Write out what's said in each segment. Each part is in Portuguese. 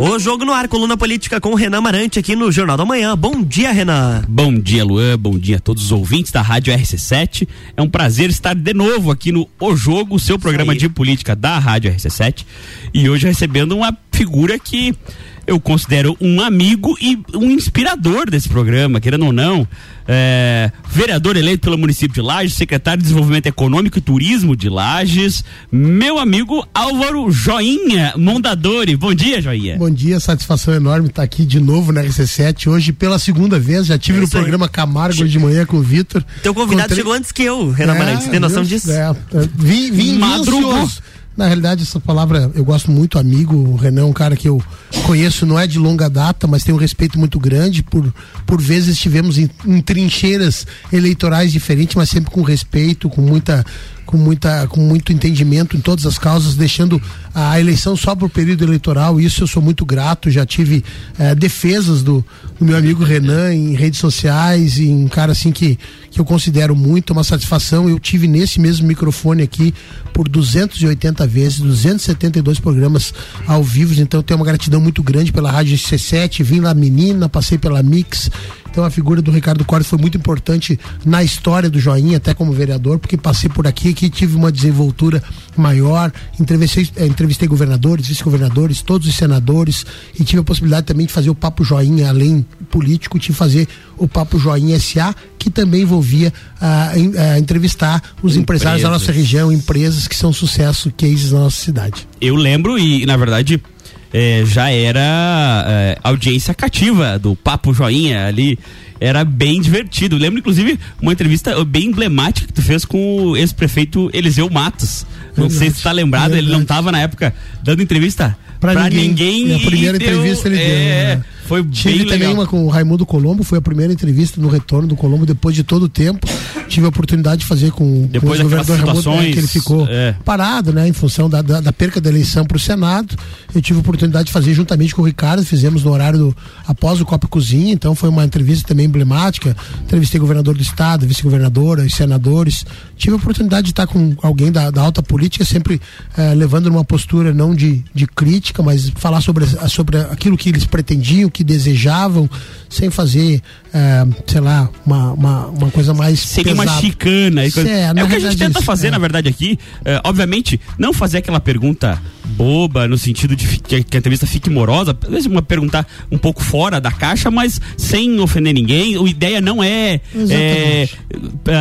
O Jogo no Ar, coluna política com Renan Marante aqui no Jornal da Manhã. Bom dia, Renan. Bom dia, Luan. Bom dia a todos os ouvintes da Rádio RC7. É um prazer estar de novo aqui no O Jogo, seu programa de política da Rádio RC7. E hoje recebendo uma figura que eu considero um amigo e um inspirador desse programa, querendo ou não. É, vereador eleito pelo município de Lages, secretário de Desenvolvimento Econômico e Turismo de Lages, meu amigo Álvaro Joinha Mondadori. Bom dia, Joinha. Bom dia, satisfação enorme estar aqui de novo na RC7, hoje pela segunda vez, já tive é no programa. Camargo de manhã com o Vitor. Teu convidado Encontrei... chegou antes que eu, Renan é, Marante, você tem noção disso? É, é, vim, vim Madrugou. Na realidade, essa palavra eu gosto muito, amigo. O Renan é um cara que eu conheço, não é de longa data, mas tenho um respeito muito grande. Por, por vezes estivemos em, em trincheiras eleitorais diferentes, mas sempre com respeito, com muita com, muita, com muito entendimento em todas as causas, deixando a eleição só para o período eleitoral. Isso eu sou muito grato. Já tive eh, defesas do, do, meu amigo Renan em redes sociais, e um cara assim que, que eu considero muito, uma satisfação. Eu tive nesse mesmo microfone aqui por 280 vezes, 272 programas ao vivo, então eu tenho uma gratidão muito grande pela Rádio C7. Vim lá menina, passei pela Mix então a figura do Ricardo Cortes foi muito importante na história do Joinha, até como vereador, porque passei por aqui que tive uma desenvoltura maior, entrevistei, eh, entrevistei governadores, vice-governadores, todos os senadores e tive a possibilidade também de fazer o Papo Joinha, além político, de fazer o Papo Joinha SA, que também envolvia ah, ah, entrevistar os empresas. empresários da nossa região, empresas que são sucesso, cases na nossa cidade. Eu lembro e, na verdade, é, já era é, audiência cativa do Papo Joinha ali. Era bem divertido. lembro, inclusive, uma entrevista bem emblemática que tu fez com o ex-prefeito Eliseu Matos. Não Verdade. sei se está lembrado, Verdade. ele não estava na época dando entrevista para ninguém. ninguém. a primeira entrevista deu, ele deu. É, né? Foi Tive bem também uma com o Raimundo Colombo, foi a primeira entrevista no retorno do Colombo depois de todo o tempo. Tive a oportunidade de fazer com, depois com o governador Raimundo, né, que ele ficou é. parado, né, em função da, da, da perca da eleição para o Senado. Eu tive a oportunidade de fazer juntamente com o Ricardo, fizemos no horário do, após o Copa Cozinha, então foi uma entrevista também emblemática. Entrevistei governador do estado, vice-governadora, os senadores. Tive a oportunidade de estar com alguém da, da alta política, sempre eh, levando uma postura não de, de crítica, mas falar sobre, sobre aquilo que eles pretendiam, que desejavam sem fazer, é, sei lá, uma, uma, uma, coisa mais. Seria pesada. uma chicana. É, é o que a gente tenta fazer, é. na verdade, aqui. É, obviamente, não fazer aquela pergunta boba, no sentido de que, que a entrevista fique morosa, às vezes uma perguntar um pouco fora da caixa, mas sem ofender ninguém. A ideia não é, é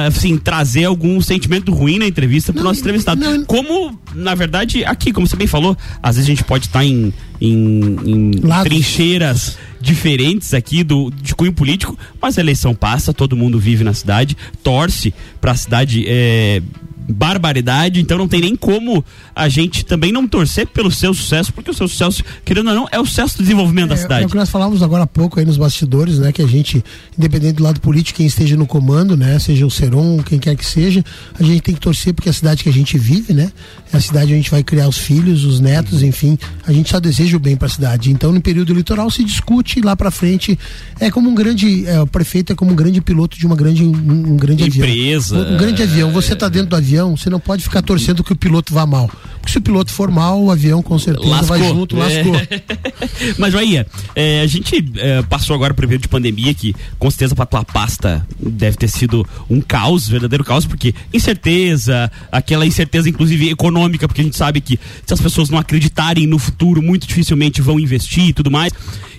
assim, trazer algum sentimento ruim na entrevista para o nosso entrevistado. Não, como, na verdade, aqui, como você bem falou, às vezes a gente pode estar tá em, em, em trincheiras diferentes aqui do de cunho político, mas a eleição passa, todo mundo vive na cidade, torce para a cidade é, barbaridade, então não tem nem como a gente também não torcer pelo seu sucesso, porque o seu sucesso, querendo ou não, é o sucesso do desenvolvimento é, da cidade. É o que nós falávamos agora há pouco aí nos bastidores, né? Que a gente, independente do lado político, quem esteja no comando, né? Seja o Seron, quem quer que seja, a gente tem que torcer porque é a cidade que a gente vive, né? É a cidade onde a gente vai criar os filhos, os netos, enfim, a gente só deseja o bem para a cidade. Então, no período eleitoral se discute lá para frente, é como um grande, é, o prefeito é como um grande piloto de uma grande, um, um grande Empresa, avião. Um grande avião. Você está dentro do avião você não pode ficar torcendo que o piloto vá mal. Se o piloto for mal, o avião com certeza lascou. vai junto, lascou. É. Mas, Joia, é, a gente é, passou agora por um período de pandemia que, com certeza, para tua pasta deve ter sido um caos, verdadeiro caos, porque incerteza, aquela incerteza, inclusive econômica, porque a gente sabe que se as pessoas não acreditarem no futuro, muito dificilmente vão investir e tudo mais.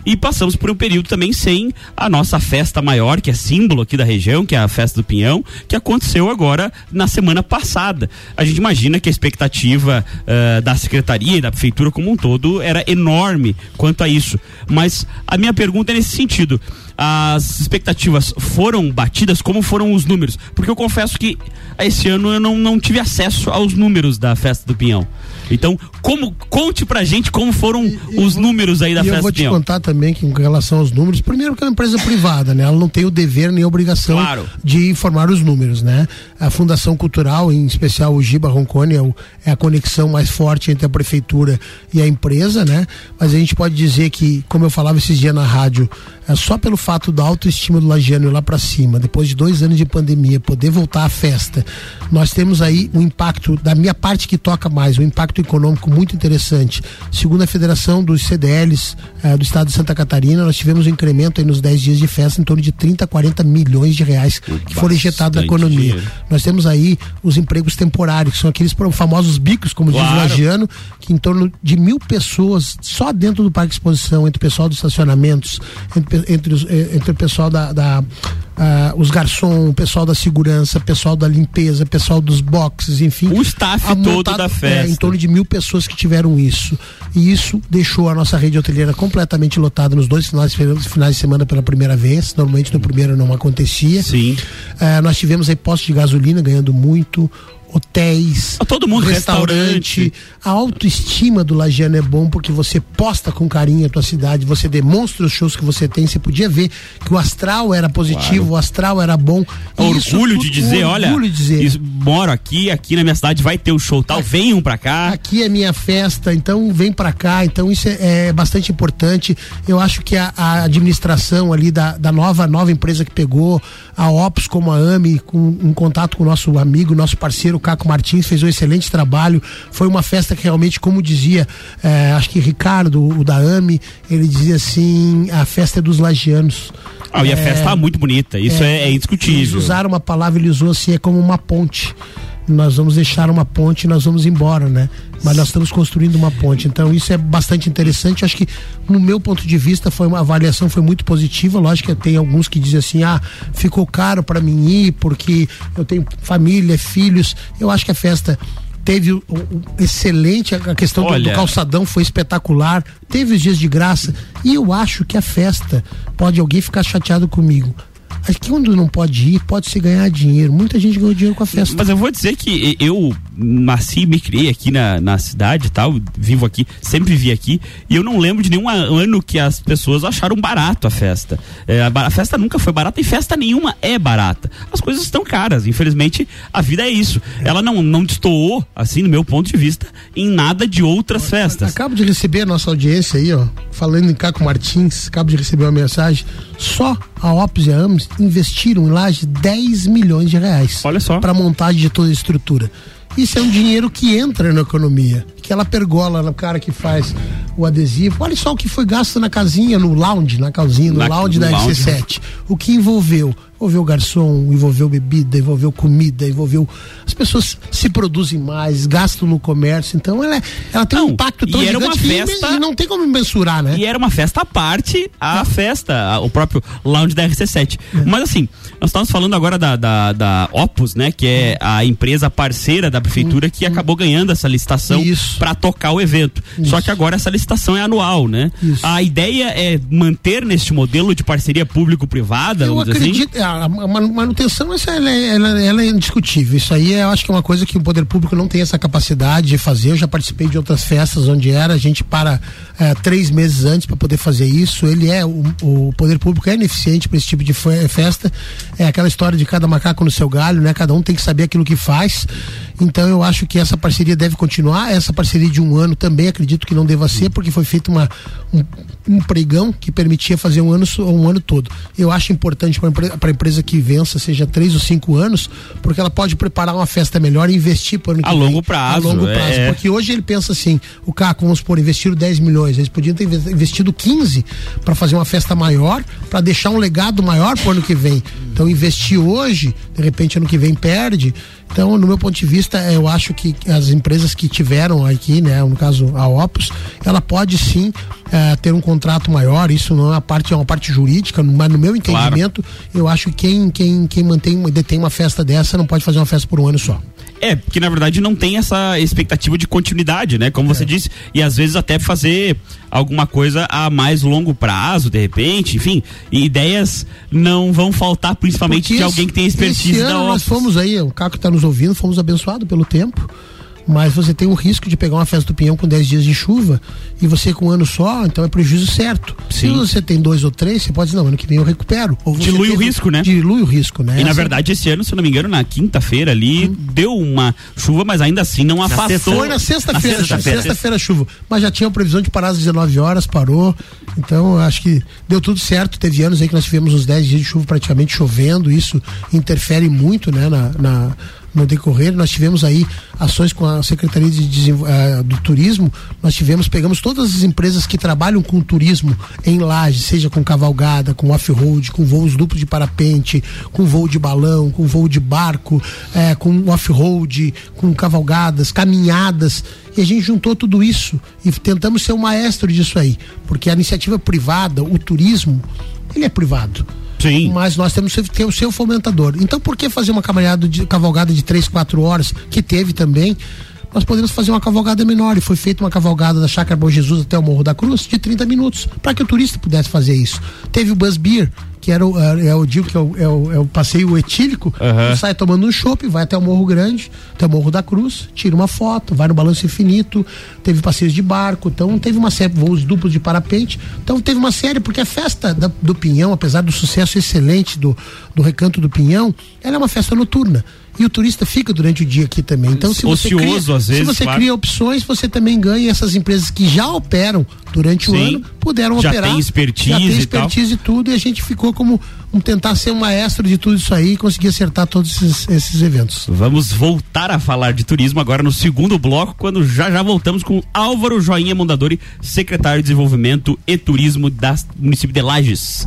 E passamos por um período também sem a nossa festa maior, que é símbolo aqui da região, que é a festa do Pinhão, que aconteceu agora na semana passada. A gente imagina que a expectativa uh, da secretaria e da prefeitura como um todo era enorme quanto a isso. Mas a minha pergunta é nesse sentido as expectativas foram batidas? Como foram os números? Porque eu confesso que esse ano eu não, não tive acesso aos números da festa do Pinhão. Então, como conte pra gente como foram e, os números aí da festa do Pinhão. Eu vou te contar também que em relação aos números, primeiro que é uma empresa privada, né? Ela não tem o dever nem a obrigação claro. de informar os números, né? A Fundação Cultural, em especial o Giba Roncone, é, o, é a conexão mais forte entre a prefeitura e a empresa, né? Mas a gente pode dizer que, como eu falava esses dias na rádio, é só pelo fato da autoestima do Lagiano ir lá para cima, depois de dois anos de pandemia, poder voltar à festa, nós temos aí um impacto, da minha parte que toca mais, um impacto econômico muito interessante. Segundo a Federação dos CDLs eh, do Estado de Santa Catarina, nós tivemos um incremento aí nos 10 dias de festa em torno de 30, 40 milhões de reais que foram injetados na economia. Dinheiro. Nós temos aí os empregos temporários, que são aqueles famosos bicos, como claro. diz o Lagiano, que em torno de mil pessoas só dentro do Parque de Exposição, entre o pessoal dos estacionamentos, entre entre, os, eh, entre o pessoal da, da uh, os garçons, o pessoal da segurança, pessoal da limpeza, pessoal dos boxes, enfim. O staff todo da festa. É, em torno de mil pessoas que tiveram isso. E isso deixou a nossa rede hoteleira completamente lotada nos dois finais, finais de semana pela primeira vez. Normalmente no primeiro não acontecia. Sim. Uh, nós tivemos aí postos de gasolina ganhando muito hotéis, a todo mundo, restaurante. restaurante. A autoestima do Lagiano é bom porque você posta com carinho a tua cidade, você demonstra os shows que você tem, você podia ver que o astral era positivo, claro. o astral era bom. Orgulho de dizer, olha, de dizer. Isso, moro aqui, aqui na minha cidade vai ter o show tal, aqui, venham para cá. Aqui é minha festa, então vem para cá, então isso é, é, bastante importante. Eu acho que a, a administração ali da, da nova nova empresa que pegou, a Opus como a AMI, com um contato com o nosso amigo, nosso parceiro o Caco Martins fez um excelente trabalho. Foi uma festa que realmente, como dizia, é, acho que Ricardo, o da AMI, ele dizia assim: a festa é dos lagianos. Ah, e a festa tá muito bonita, isso é, é, é indiscutível. Eles usaram uma palavra, ele usou assim, é como uma ponte nós vamos deixar uma ponte e nós vamos embora, né? Mas nós estamos construindo uma ponte. Então isso é bastante interessante. Acho que no meu ponto de vista foi uma avaliação foi muito positiva. Lógico que tem alguns que dizem assim: "Ah, ficou caro para mim ir porque eu tenho família, filhos". Eu acho que a festa teve o, o, excelente a questão do, do, calçadão foi espetacular teve os dias de graça e eu acho que a festa pode alguém ficar chateado comigo Aqui onde não pode ir, pode se ganhar dinheiro. Muita gente ganhou dinheiro com a festa. Mas eu vou dizer que eu nasci e me criei aqui na, na cidade tal, vivo aqui, sempre vivi aqui, e eu não lembro de nenhum ano que as pessoas acharam barato a festa. É, a, a, festa nunca foi barata e festa nenhuma é barata. As coisas estão caras, infelizmente a vida é isso. Ela não, não destoou, assim, no meu ponto de vista, em nada de outras festas. Acabo de receber a nossa audiência aí, ó, falando em Caco Martins, acabo de receber uma mensagem, só a Ops e a AMS investiram em laje 10 milhões de reais. Olha só. Para montagem de toda a estrutura. Isso é um dinheiro que entra na economia. Aquela pergola no cara que faz o adesivo. Olha só o que foi gasto na casinha, no lounge, na casinha, no na, lounge da lounge. RC7. O que envolveu envolveu garçom, envolveu bebida, envolveu comida, envolveu. As pessoas se produzem mais, gastam no comércio, então ela, é, ela tem não, um impacto tão e era uma festa e não tem como mensurar, né? E era uma festa à parte, a é. festa, o próprio lounge da RC7. É. Mas assim, nós estamos falando agora da, da, da, Opus, né? Que é a empresa parceira da prefeitura que acabou ganhando essa licitação para tocar o evento. Isso. Só que agora essa licitação é anual, né? Isso. A ideia é manter neste modelo de parceria público-privada, Eu assim? acredito, assim? a, manutenção essa, ela, é, ela, ela, é indiscutível. Isso aí eu acho que é uma coisa que o poder público não tem essa capacidade de fazer. Eu já participei de outras festas onde era, a gente para é, três meses antes para poder fazer isso. Ele é, o, o poder público é ineficiente para esse tipo de festa. É aquela história de cada macaco no seu galho, né? Cada um tem que saber aquilo que faz. Então eu acho que essa parceria deve continuar. Essa parceria de um ano também acredito que não deva ser, porque foi feito uma, um, um pregão que permitia fazer um ano, um ano todo. Eu acho importante para a empresa que vença, seja três ou cinco anos, porque ela pode preparar uma festa melhor e investir para ano que a vem, longo prazo. A longo prazo. É. Porque hoje ele pensa assim: o Caco, vamos supor, investiram 10 milhões, eles podiam ter investido 15 para fazer uma festa maior, para deixar um legado maior para o ano que vem. Então, investir hoje, de repente, ano que vem perde. Então, no meu ponto de vista, eu acho que as empresas que tiveram aqui, né, no caso a Opus, ela pode sim é, ter um contrato maior. Isso não é uma parte, é uma parte jurídica, mas no meu entendimento, claro. eu acho que quem, quem, quem mantém, detém uma festa dessa não pode fazer uma festa por um ano só. É, porque na verdade não tem essa expectativa de continuidade, né? Como é. você disse, e às vezes até fazer alguma coisa a mais longo prazo, de repente, enfim, ideias não vão faltar, principalmente porque de alguém que tem expertise esse ano da nós fomos aí, o Caco está nos ouvindo, fomos abençoados pelo tempo mas você tem o risco de pegar uma festa do pinhão com 10 dias de chuva e você com um ano só, então é prejuízo certo. Sim. Se você tem dois ou três, você pode dizer, não, ano que vem eu recupero. dilui o risco, né? Dilui o risco, né? E na verdade, esse ano, se eu não me engano, na quinta-feira ali, hum. deu uma chuva, mas ainda assim não afastou. Foi na sexta-feira, sexta-feira sexta chuva. Mas já tinha previsão de parar às 19 horas, parou. Então, acho que deu tudo certo. Teve anos aí que nós tivemos uns 10 dias de chuva praticamente chovendo. Isso interfere muito, né, na, na no decorrer, nós tivemos aí ações com a Secretaria de, uh, do Turismo, nós tivemos, pegamos todas as empresas que trabalham com turismo em laje, seja com cavalgada, com off-road, com voos duplos de parapente, com voo de balão, com voo de barco, eh, com off-road, com cavalgadas, caminhadas, e a gente juntou tudo isso e tentamos ser o maestro disso aí, porque a iniciativa privada, o turismo, ele é privado. Sim. Mas nós temos que ter o seu fomentador. Então por que fazer uma caminhada de cavalgada de três, quatro horas, que teve também? Nós podemos fazer uma cavalgada menor e foi feita uma cavalgada da Chácara Bom Jesus até o Morro da Cruz de 30 minutos, para que o turista pudesse fazer isso. Teve o Buzz Beer, que era o, é, é o que é o, é o, é o passeio etílico, uhum. sai tomando um chopp, vai até o Morro Grande, até o Morro da Cruz, tira uma foto, vai no Balanço Infinito, teve passeios de barco, então teve uma série, voos duplos de parapente, então teve uma série, porque a festa da, do Pinhão, apesar do sucesso excelente do, do Recanto do Pinhão, ela é uma festa noturna e o turista fica durante o dia aqui também. Então, se você Ocioso, cria, às vezes, se você claro. cria opções, você também ganha. Essas empresas que já operam durante Sim. o ano puderam já operar. Tem expertise já tem expertise e, e, tudo. E a gente ficou como um tentar ser um maestro de tudo isso aí e conseguir acertar todos esses, esses eventos. Vamos voltar a falar de turismo agora no segundo bloco, quando já já voltamos com Álvaro Joinha Mondadori, secretário de Desenvolvimento e Turismo da município de Lages.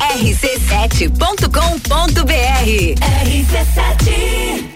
rc7.com.br RC7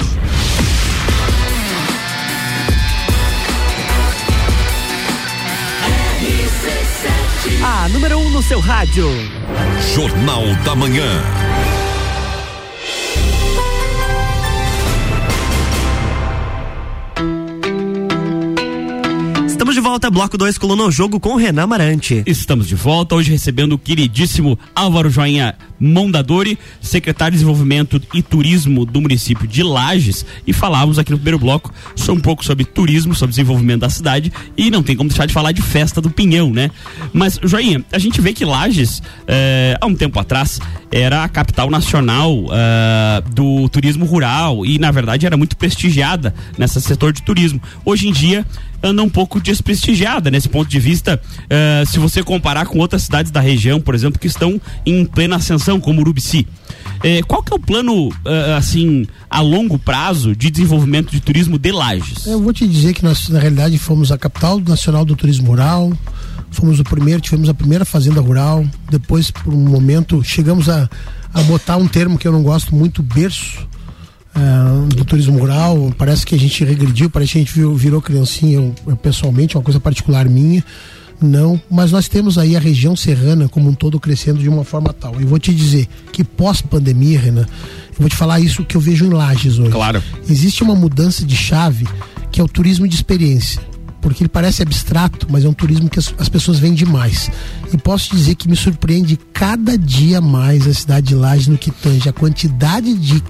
A número 1 um no seu rádio. Jornal da Manhã. Estamos de volta, bloco 2, coluna o jogo com Renan Marante. Estamos de volta, hoje recebendo o queridíssimo Álvaro Joinha Mondadori, secretário de Desenvolvimento e Turismo do município de Lages, e falávamos aqui no primeiro bloco só um pouco sobre turismo, sobre desenvolvimento da cidade, e não tem como deixar de falar de festa do Pinhão, né? Mas, Joinha, a gente vê que Lages, eh, há um tempo atrás, era a capital nacional eh, do turismo rural e, na verdade, era muito prestigiada nesse setor de turismo. Hoje em dia, anda um pouco desprestigiada nesse ponto de vista, uh, se você comparar com outras cidades da região, por exemplo, que estão em plena ascensão, como Urubici. Uh, qual que é o plano, uh, assim, a longo prazo de desenvolvimento de turismo de Lages? Eu vou te dizer que nós, na realidade, fomos a capital nacional do turismo rural, fomos o primeiro, tivemos a primeira fazenda rural, depois, por um momento, chegamos a, a botar um termo que eu não gosto muito, berço, uh, do turismo rural. Parece que a gente regrediu, parece que a gente virou, virou criancinha, eu, eu, pessoalmente, uma coisa particular minha. Não, mas nós temos aí a região serrana como um todo crescendo de uma forma tal. Eu vou te dizer que pós-pandemia, Renan, eu vou te falar isso que eu vejo em Lages hoje. Claro. Existe uma mudança de chave que é o turismo de experiência porque ele parece abstrato, mas é um turismo que as, as, pessoas vêm demais. E posso dizer que me surpreende cada dia mais a cidade de Lages no que tange a quantidade de,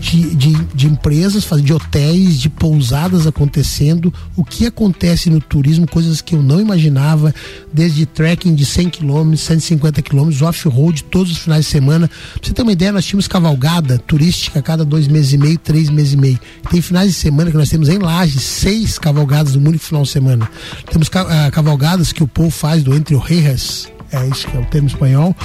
de, de, de empresas, de hotéis, de pousadas acontecendo, o que acontece no turismo, coisas que eu não imaginava, desde trekking de 100 km, 150 km, off-road todos os finais de semana. Pra você ter uma ideia, nós tínhamos cavalgada turística a cada dois meses e meio, três meses e meio. Tem finais de semana que nós temos em Lages seis cavalgadas no único final semana. Temos uh, cavalgadas que o povo faz do Entre Reis, é isso que é o termo espanhol,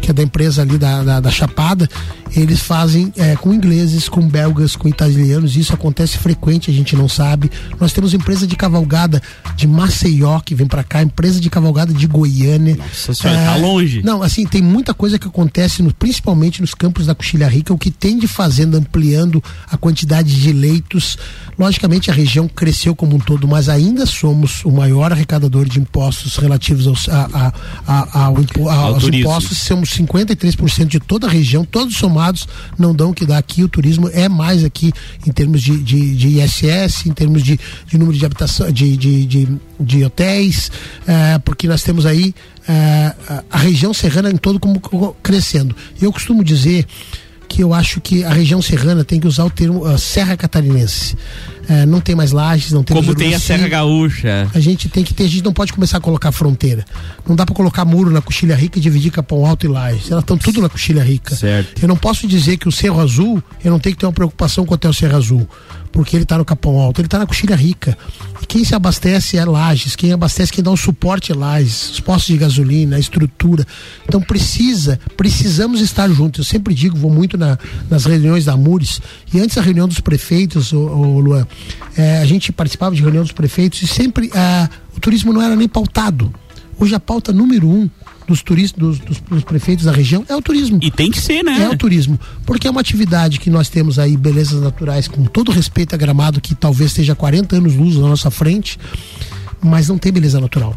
que é da empresa ali da, da, da Chapada, eles fazem é, com ingleses, com belgas, com italianos, isso acontece frequente, a gente não sabe. Nós temos empresa de cavalgada de Maceió que vem para cá, empresa de cavalgada de Goiânia. Nossa senhora, é, tá longe. Não, assim, tem muita coisa que acontece, no, principalmente nos campos da Coxilha Rica, o que tem de fazenda ampliando a quantidade de leitos. Logicamente a região cresceu como um todo, mas ainda somos o maior arrecadador de impostos relativos aos, a, a, a, ao, aos impostos, somos 53% de toda a região, todos somados não dão o que dá aqui. O turismo é mais aqui em termos de, de, de ISS, em termos de, de número de habitação, de, de, de, de hotéis, é, porque nós temos aí é, a região serrana em todo como crescendo. Eu costumo dizer que eu acho que a região serrana tem que usar o termo uh, Serra Catarinense. Uh, não tem mais lajes, não tem Como tem a Serra Gaúcha. A gente tem que ter, a gente não pode começar a colocar fronteira. Não dá para colocar muro na Coxilha Rica e dividir Capão Alto e Lages. Elas estão tudo na Coxilha Rica. Certo. Eu não posso dizer que o Cerro Azul, eu não tenho que ter uma preocupação com o Hotel Cerro Azul porque ele está no Capão Alto, ele está na Coxilha Rica. E quem se abastece é Lages, quem abastece, quem dá um suporte é Lages, os postos de gasolina, a estrutura. Então precisa, precisamos estar juntos. Eu sempre digo, vou muito na, nas reuniões da Mures, e antes da reunião dos prefeitos, o, o Luan, é, a gente participava de reunião dos prefeitos e sempre é, o turismo não era nem pautado. Hoje a pauta número um dos turistas, dos, dos, dos, prefeitos da região é o turismo. E tem que ser, né? É o turismo. Porque é uma atividade que nós temos aí, belezas naturais, com todo respeito a gramado, que talvez esteja 40 anos luz na nossa frente, mas não tem beleza natural.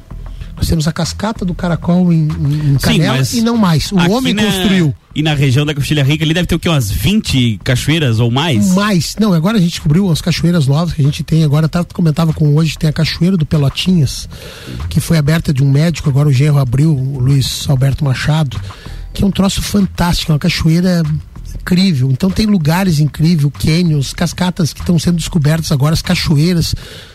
Nós temos a cascata do caracol em, em Canela Sim, e não mais. O homem na, construiu. E na região da Coxilha Rica ali deve ter o quê? Umas 20 cachoeiras ou mais? Mais. Não, agora a gente descobriu as cachoeiras novas que a gente tem. Agora tá, comentava com hoje, tem a Cachoeira do Pelotinhas, que foi aberta de um médico, agora o genro abriu, o Luiz Alberto Machado, que é um troço fantástico, uma cachoeira incrível. Então tem lugares incríveis, cânions, cascatas que estão sendo descobertas agora, as cachoeiras,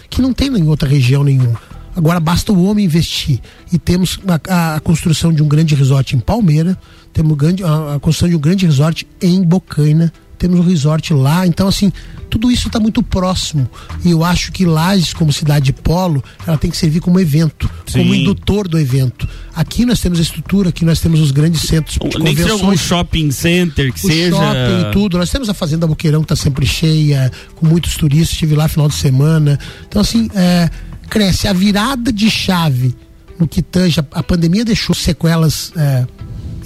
que não tem em outra região nenhuma. Agora basta o homem investir. E temos a, a construção de um grande resort em Palmeira, temos a, a, construção de um grande resort em Bocaina, temos um resort lá. Então, assim, tudo isso está muito próximo. E eu acho que Lages, como cidade de polo, ela tem que servir como evento, Sim. como indutor do evento. Aqui nós temos a estrutura, aqui nós temos os grandes centros de Nem convenções. algum shopping center que o seja. shopping e tudo. Nós temos a Fazenda Boqueirão que está sempre cheia, com muitos turistas. Estive lá final de semana. Então, assim, é cresce. A virada de chave no que tange, a, pandemia deixou sequelas é,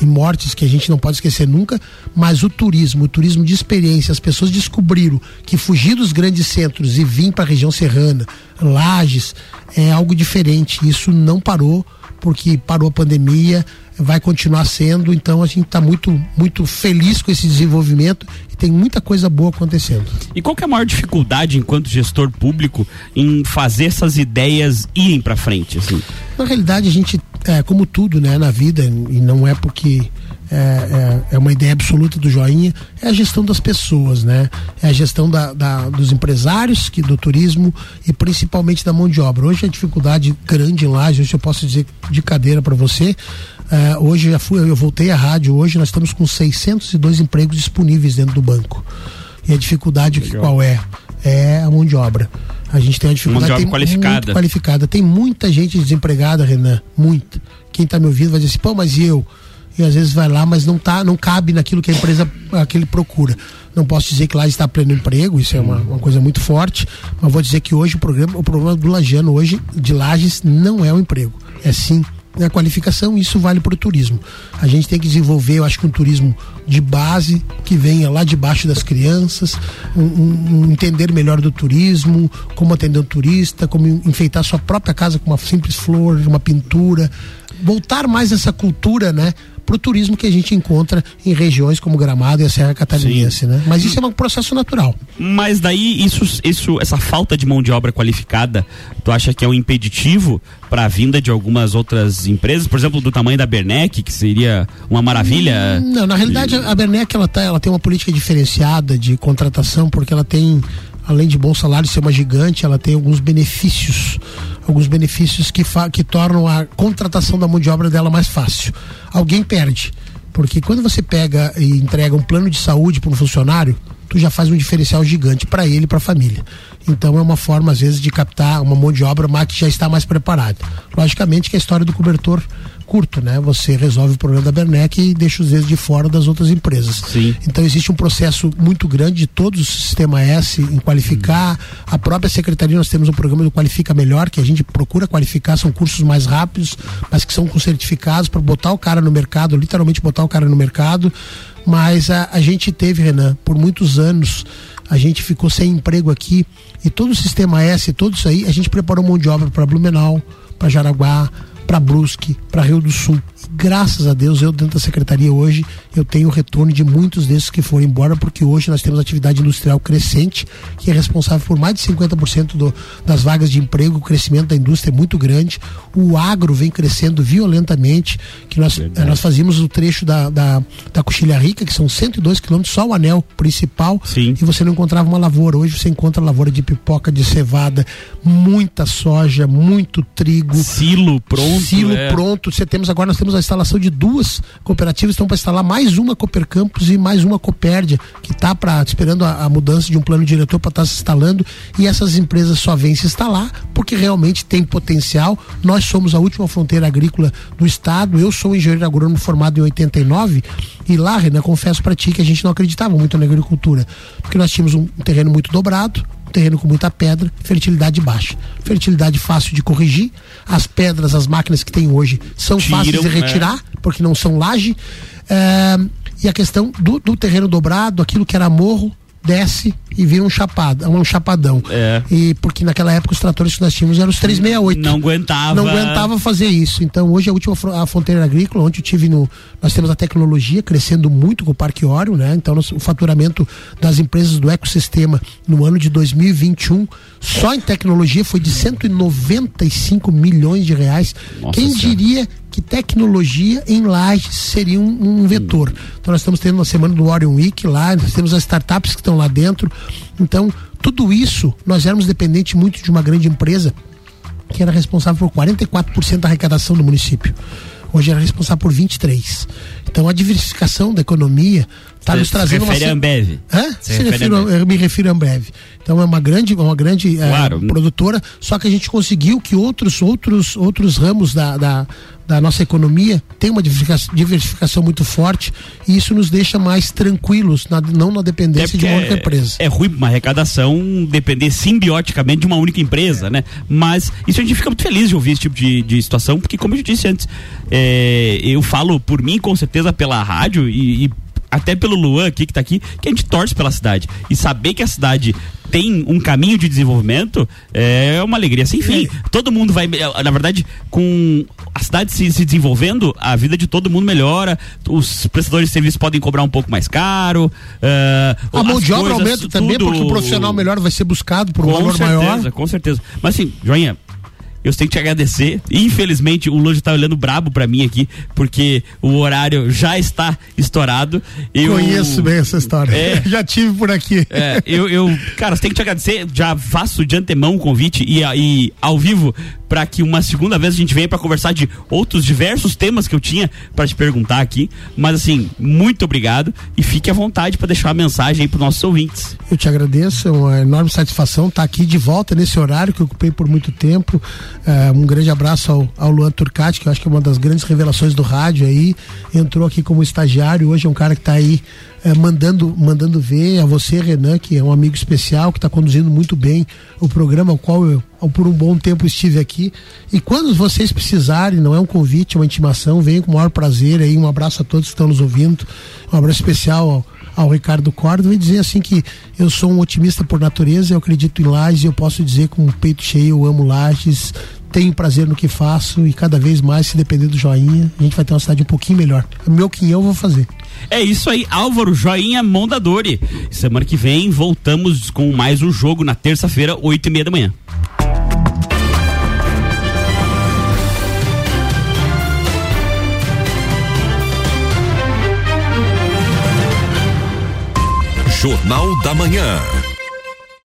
e mortes que a gente não pode esquecer nunca, mas o turismo, o turismo de experiência, as pessoas descobriram que fugir dos grandes centros e vir para a região serrana, Lages, é algo diferente. Isso não parou porque parou a pandemia. Vai continuar sendo. Então a gente está muito, muito feliz com esse desenvolvimento e tem muita coisa boa acontecendo. E qual é a maior dificuldade enquanto gestor público em fazer essas ideias irem para frente? Assim? Na realidade, a gente, é, como tudo né, na vida, e não é porque é, é, é, uma ideia absoluta do joinha, é a gestão das pessoas, né? É a gestão da, da, dos empresários, que, do turismo e principalmente da mão de obra. Hoje a dificuldade grande em Laje, hoje eu posso dizer de cadeira para você, é, hoje já fui, eu voltei à rádio, hoje nós estamos com 602 empregos disponíveis dentro do banco. E a dificuldade que, qual é? É a mão de obra. A gente tem uma dificuldade mão de obra qualificada. qualificada. Tem muita gente desempregada, Renan, muita. Quem está me ouvindo vai dizer assim, pô, mas e eu? e às vezes vai lá, mas não tá, não cabe naquilo que a empresa que ele procura. Não posso dizer que lá está pleno emprego, isso é uma, uma, coisa muito forte, mas vou dizer que hoje o programa, o problema do lagiano hoje de lajes não é o emprego, é sim a qualificação, isso vale para o turismo. A gente tem que desenvolver, eu acho que um turismo de base que venha lá debaixo das crianças, um, um, um entender melhor do turismo, como atender um turista, como enfeitar sua própria casa com uma simples flor, uma pintura, voltar mais essa cultura, né? Para o turismo que a gente encontra em regiões como Gramado e a Serra Catarinense, Sim. né? Mas isso é um processo natural. Mas daí isso, isso, essa falta de mão de obra qualificada, tu acha que é um impeditivo para a vinda de algumas outras empresas, por exemplo, do tamanho da Bernec, que seria uma maravilha? Não, na realidade a Bernec ela, tá, ela tem uma política diferenciada de contratação porque ela tem além de bom salário ser uma gigante, ela tem alguns benefícios, alguns benefícios que, que tornam a contratação da mão de obra dela mais fácil. Alguém perde, porque quando você pega e entrega um plano de saúde para um funcionário, tu já faz um diferencial gigante para ele e para a família. Então é uma forma às vezes de captar uma mão de obra que já está mais preparada. Logicamente que a história do cobertor curto, né? Você resolve o problema da Bernec e deixa os dedos de fora das outras empresas. Sim. Então existe um processo muito grande de todo o sistema S em qualificar. Hum. A própria secretaria nós temos um programa do Qualifica Melhor que a gente procura qualificar, são cursos mais rápidos, mas que são com certificados para botar o cara no mercado, literalmente botar o cara no mercado. Mas a, a gente teve, Renan, por muitos anos a gente ficou sem emprego aqui e todo o sistema S, todo isso aí, a gente preparou mão de obra para Blumenau, para Jaraguá, para Brusque, para Rio do Sul. Graças a Deus, eu dentro da secretaria hoje, eu tenho o retorno de muitos desses que foram embora, porque hoje nós temos atividade industrial crescente, que é responsável por mais de 50% do, das vagas de emprego, o crescimento da indústria é muito grande. O agro vem crescendo violentamente, que nós, nós fazíamos o trecho da, da, da Coxilha Rica, que são 102 quilômetros, só o anel principal, Sim. e você não encontrava uma lavoura. Hoje você encontra lavoura de pipoca, de cevada, muita soja, muito trigo. Silo pronto pronto. Silo é. pronto. Você temos agora, nós temos a instalação de duas cooperativas, estão para instalar mais uma Cooper Campus e mais uma Copérdia, que está para esperando a, a, mudança de um plano diretor para estar tá se instalando. E essas empresas só vêm se instalar porque realmente tem potencial. Nós somos a última fronteira agrícola do estado. Eu sou engenheiro agrônomo formado em 89 e lá, Renan, confesso para ti que a gente não acreditava muito na agricultura, porque nós tínhamos um terreno muito dobrado, terreno com muita pedra, fertilidade baixa. Fertilidade fácil de corrigir. As pedras, as máquinas que tem hoje são Tiram, fáceis de retirar, é. porque não são laje. É, e a questão do, do terreno dobrado, aquilo que era morro, desce e vira um chapado, um chapadão. É. E porque naquela época os tratores que nós tínhamos eram os 368. Não aguentava. Não aguentava fazer isso. Então hoje a última a fronteira agrícola, onde eu tive no nós temos a tecnologia crescendo muito com o Parque Oro, né? Então o faturamento das empresas do ecossistema no ano de 2021 só em tecnologia foi de 195 milhões de reais. Nossa Quem senhora. diria que tecnologia em lajes seria um, um vetor. Então nós estamos tendo uma semana do Orion Week lá, nós temos as startups que estão lá dentro. Então, tudo isso, nós éramos dependentes muito de uma grande empresa que era responsável por 44% da arrecadação do município. Hoje era responsável por 23%. Então a diversificação da economia está nos trazendo se refere uma. A Ambev. Hã? Se, se refiro, eu me refiro a Ambev. Então é uma grande, uma grande é, claro. é, produtora, só que a gente conseguiu que outros, outros, outros ramos da, da, da nossa economia tenham uma diversificação, muito forte e isso nos deixa mais tranquilos, na, não na dependência é de uma única empresa. É, é ruim uma arrecadação depender simbioticamente de uma única empresa, né? Mas isso a gente fica muito feliz de ouvir esse tipo de, de situação, porque como eu disse antes, é, eu falo por mim com certeza pela rádio e, e até pelo Luan aqui que está aqui, que a gente torce pela cidade. E saber que a cidade tem um caminho de desenvolvimento é uma alegria sem fim. É. Todo mundo vai, na verdade, com a cidade se, se desenvolvendo, a vida de todo mundo melhora, os prestadores de serviço podem cobrar um pouco mais caro. Uh, a mão de obra aumenta também, porque o profissional melhor vai ser buscado por um com valor certeza, maior. Com certeza. Mas assim, Joinha, eu tenho que te agradecer. Infelizmente, o Lojo tá olhando brabo para mim aqui, porque o horário já está estourado. Eu... Conheço bem essa história. É, já tive por aqui. É, eu, eu, cara, você tem que te agradecer. Já faço de antemão o convite e, e ao vivo para que uma segunda vez a gente venha para conversar de outros diversos temas que eu tinha para te perguntar aqui. Mas assim, muito obrigado e fique à vontade para deixar uma mensagem aí para nossos ouvintes. Eu te agradeço, é uma enorme satisfação estar aqui de volta nesse horário que eu ocupei por muito tempo. É, um grande abraço ao, ao Luan Turcati, que eu acho que é uma das grandes revelações do rádio aí. Entrou aqui como estagiário, hoje é um cara que está aí é, mandando, mandando ver a você, Renan, que é um amigo especial, que está conduzindo muito bem o programa, ao qual eu, por um bom tempo estive aqui. E quando vocês precisarem, não é um convite, é uma intimação, venham com o maior prazer aí. Um abraço a todos que estão nos ouvindo. Um abraço especial ao Ricardo Córdoba e dizer assim que eu sou um otimista por natureza, eu acredito em Lages, eu posso dizer com o peito cheio, eu amo Lages, tenho prazer no que faço e cada vez mais, se depender do joinha, a gente vai ter uma cidade um pouquinho melhor. O meu quinhão eu vou fazer. É isso aí, Álvaro Joinha Mondadori. Semana que vem voltamos com mais um jogo na terça-feira, oito e meia da manhã. Jornal da Manhã.